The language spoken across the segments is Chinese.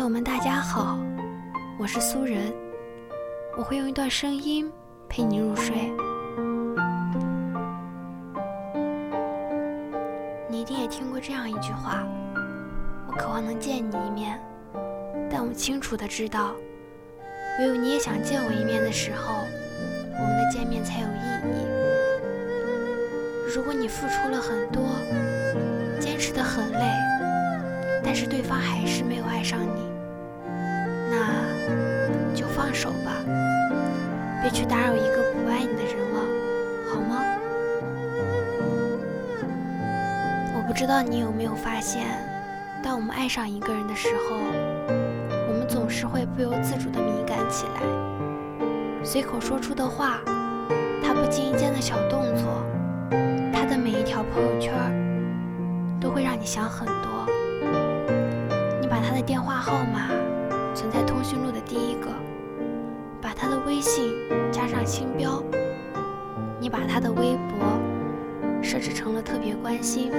朋友们，大家好，我是苏人，我会用一段声音陪你入睡。你一定也听过这样一句话：我渴望能见你一面，但我清楚的知道，唯有你也想见我一面的时候，我们的见面才有意义。如果你付出了很多，坚持的很累，但是对方还是没有爱上你，那就放手吧，别去打扰一个不爱你的人了，好吗？我不知道你有没有发现，当我们爱上一个人的时候，我们总是会不由自主的敏感起来，随口说出的话，他不经意间的小动作。他的每一条朋友圈都会让你想很多。把他的电话号码存在通讯录的第一个，把他的微信加上星标，你把他的微博设置成了特别关心，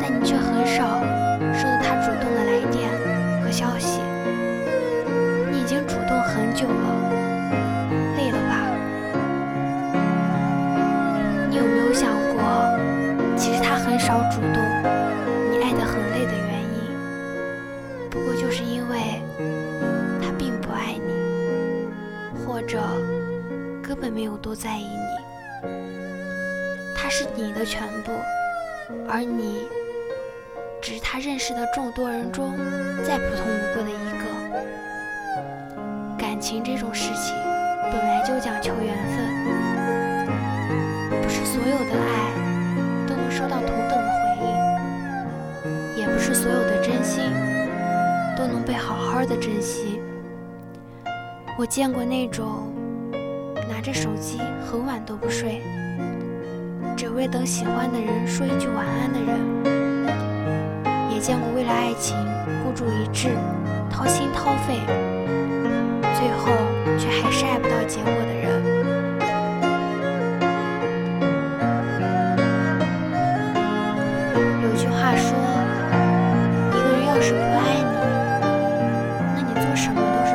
但你却很少收到他主动的来电和消息。你已经主动很久了。没有多在意你。他是你的全部，而你只是他认识的众多人中再普通不过的一个。感情这种事情本来就讲求缘分，不是所有的爱都能。收到同等的回应，也不是所有的真心都能被好好的珍惜。我见过那种着手机很晚都不睡，只为等喜欢的人说一句晚安的人，也见过为了爱情孤注一掷、掏心掏肺，最后却还是爱不到结果的人。有句话说，一个人要是不爱你，那你做什么都是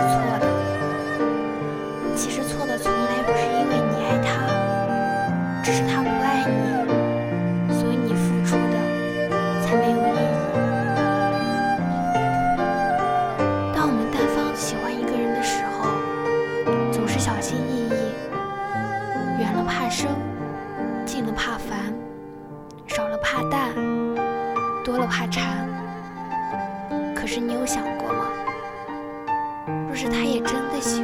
生近了怕烦少了怕淡多了怕馋。可是你有想过吗？若是他也真的喜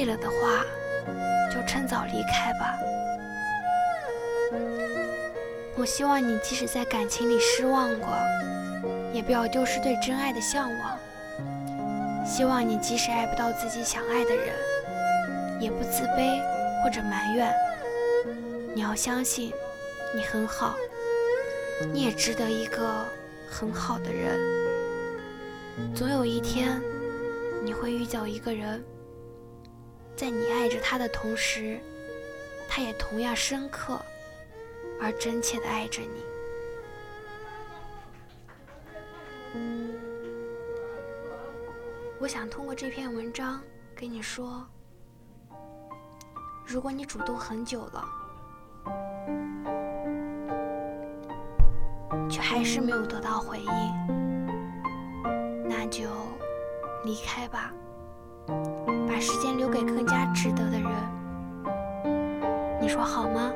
累了的话，就趁早离开吧。我希望你即使在感情里失望过。也不要丢失对真爱的向往。希望你即使爱不到自己想爱的人，也不自卑或者埋怨。你要相信，你很好，你也值得一个很好的人。总有一天，你会遇到一个人，在你爱着他的同时，他也同样深刻而真切的爱着你。我想通过这篇文章跟你说，如果你主动很久了，却还是没有得到回应，那就离开吧，时间留给更加值得的人。你说好吗？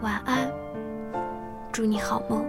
晚安，祝你好梦。